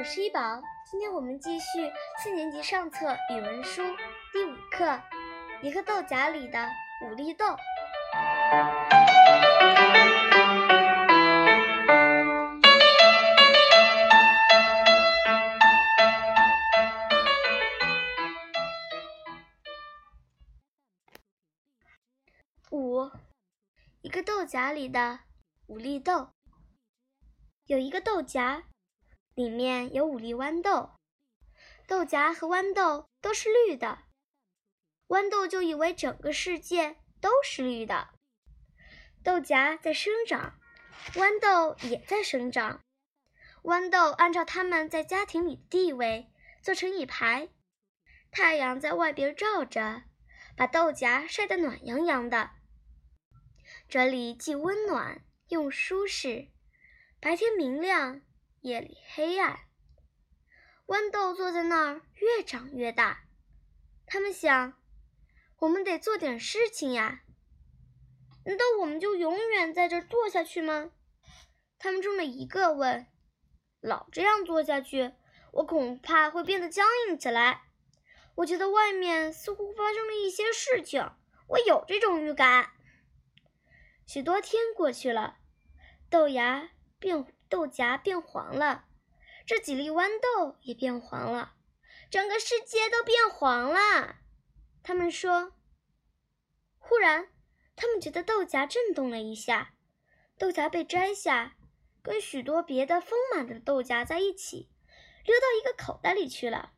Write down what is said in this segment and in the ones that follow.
我是一宝，今天我们继续四年级上册语文书第五课《一个豆荚里的五粒豆》。五，一个豆荚里的五粒豆。有一个豆荚，里面有五粒豌豆。豆荚和豌豆都是绿的，豌豆就以为整个世界都是绿的。豆荚在生长，豌豆也在生长。豌豆按照它们在家庭里的地位做成一排，太阳在外边照着，把豆荚晒得暖洋洋的。这里既温暖又舒适。白天明亮，夜里黑暗。豌豆坐在那儿，越长越大。他们想：我们得做点事情呀。难道我们就永远在这儿坐下去吗？他们中的一个问：“老这样坐下去，我恐怕会变得僵硬起来。我觉得外面似乎发生了一些事情，我有这种预感。”许多天过去了，豆芽。变豆荚变黄了，这几粒豌豆也变黄了，整个世界都变黄了。他们说。忽然，他们觉得豆荚震动了一下，豆荚被摘下，跟许多别的丰满的豆荚在一起，溜到一个口袋里去了。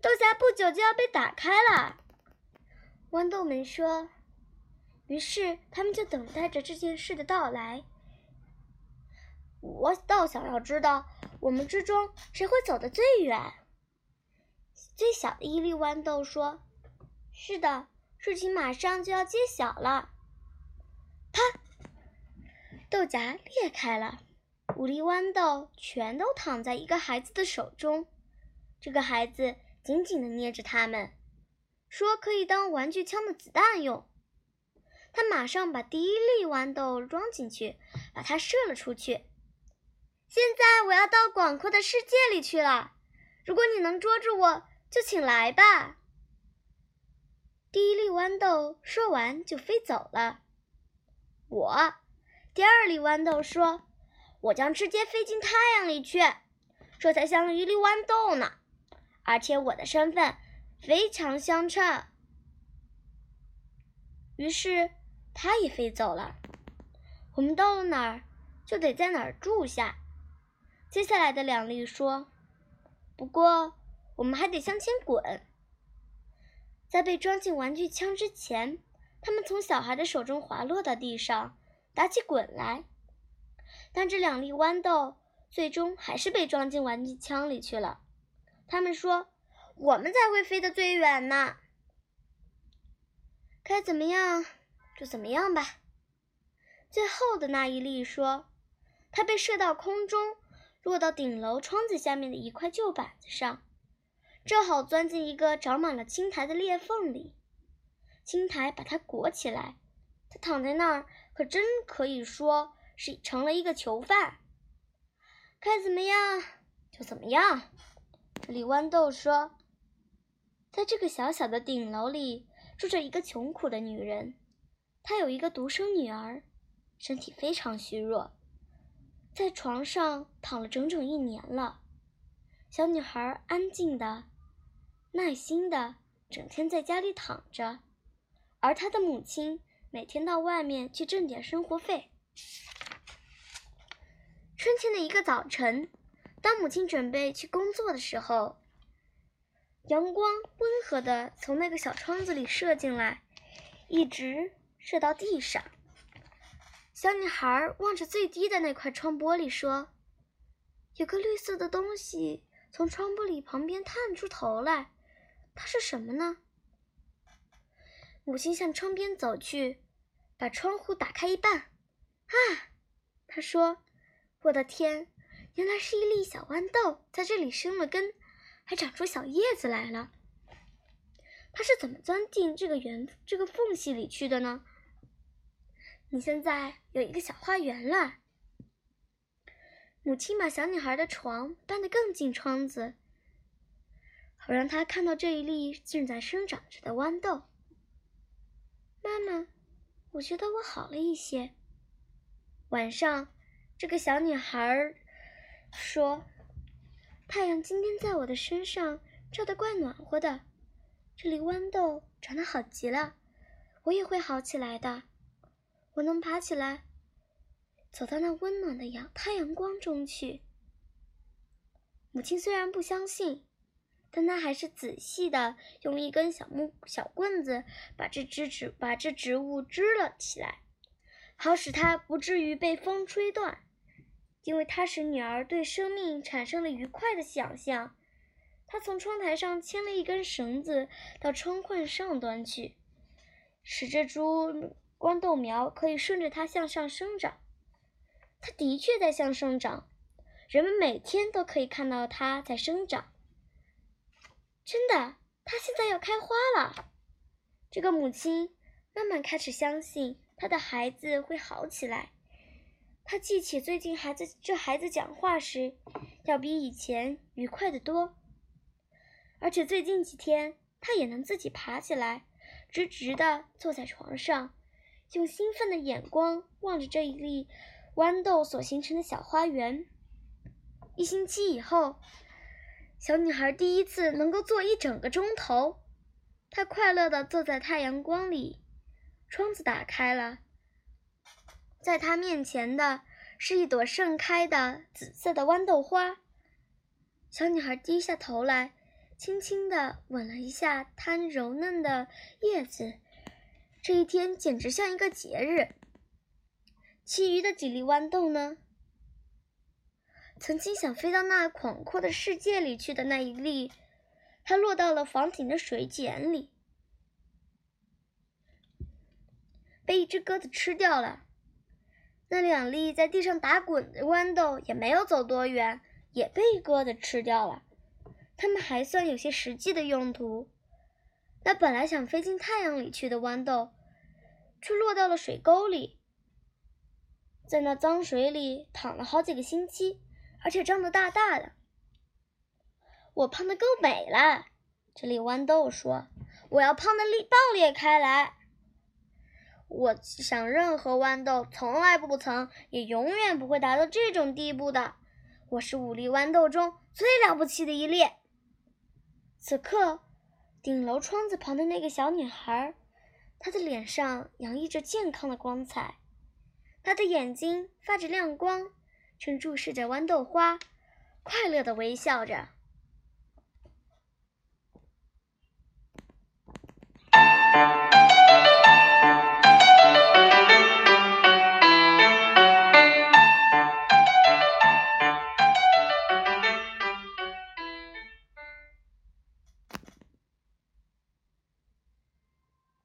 豆荚不久就要被打开了，豌豆们说。于是，他们就等待着这件事的到来。我倒想要知道，我们之中谁会走得最远。最小的一粒豌豆说：“是的，事情马上就要揭晓了。”啪！豆荚裂开了，五粒豌豆全都躺在一个孩子的手中。这个孩子紧紧地捏着它们，说可以当玩具枪的子弹用。他马上把第一粒豌豆装进去，把它射了出去。现在我要到广阔的世界里去了。如果你能捉住我，就请来吧。第一粒豌豆说完就飞走了。我，第二粒豌豆说：“我将直接飞进太阳里去，这才像一粒豌豆呢。而且我的身份非常相称。”于是，它也飞走了。我们到了哪儿，就得在哪儿住下。接下来的两粒说：“不过，我们还得向前滚。在被装进玩具枪之前，他们从小孩的手中滑落到地上，打起滚来。但这两粒豌豆最终还是被装进玩具枪里去了。他们说：‘我们才会飞得最远呢。’该怎么样就怎么样吧。”最后的那一粒说：“它被射到空中。”落到顶楼窗子下面的一块旧板子上，正好钻进一个长满了青苔的裂缝里。青苔把它裹起来，它躺在那儿，可真可以说是成了一个囚犯。该怎么样就怎么样。李豌豆说：“在这个小小的顶楼里，住着一个穷苦的女人，她有一个独生女儿，身体非常虚弱。”在床上躺了整整一年了，小女孩安静的、耐心的，整天在家里躺着，而她的母亲每天到外面去挣点生活费。春天的一个早晨，当母亲准备去工作的时候，阳光温和的从那个小窗子里射进来，一直射到地上。小女孩望着最低的那块窗玻璃说：“有个绿色的东西从窗玻璃旁边探出头来，它是什么呢？”母亲向窗边走去，把窗户打开一半。啊，她说：“我的天，原来是一粒小豌豆在这里生了根，还长出小叶子来了。它是怎么钻进这个圆这个缝隙里去的呢？”你现在有一个小花园了。母亲把小女孩的床搬得更近窗子，好让她看到这一粒正在生长着的豌豆。妈妈，我觉得我好了一些。晚上，这个小女孩说：“太阳今天在我的身上照得怪暖和的，这粒豌豆长得好极了，我也会好起来的。我能爬起来。”走到那温暖的阳太阳光中去。母亲虽然不相信，但她还是仔细的用一根小木小棍子把这枝植把这植物支了起来，好使它不至于被风吹断。因为它使女儿对生命产生了愉快的想象，她从窗台上牵了一根绳子到窗框上端去，使这株豌豆苗可以顺着它向上生长。它的确在向上长，人们每天都可以看到它在生长。真的，它现在要开花了。这个母亲慢慢开始相信她的孩子会好起来。她记起最近孩子这孩子讲话时，要比以前愉快得多。而且最近几天，他也能自己爬起来，直直地坐在床上，用兴奋的眼光望着这一粒。豌豆所形成的小花园。一星期以后，小女孩第一次能够坐一整个钟头。她快乐地坐在太阳光里，窗子打开了，在她面前的是一朵盛开的紫色的豌豆花。小女孩低下头来，轻轻地吻了一下它柔嫩的叶子。这一天简直像一个节日。其余的几粒豌豆呢？曾经想飞到那广阔的世界里去的那一粒，它落到了房顶的水井里，被一只鸽子吃掉了。那两粒在地上打滚的豌豆也没有走多远，也被鸽子吃掉了。它们还算有些实际的用途。那本来想飞进太阳里去的豌豆，却落到了水沟里。在那脏水里躺了好几个星期，而且胀得大大的。我胖得够美了，这粒豌豆说：“我要胖的裂爆裂开来。”我想，任何豌豆从来不曾，也永远不会达到这种地步的。我是五粒豌豆中最了不起的一粒。此刻，顶楼窗子旁的那个小女孩，她的脸上洋溢着健康的光彩。她的眼睛发着亮光，正注视着豌豆花，快乐地微笑着。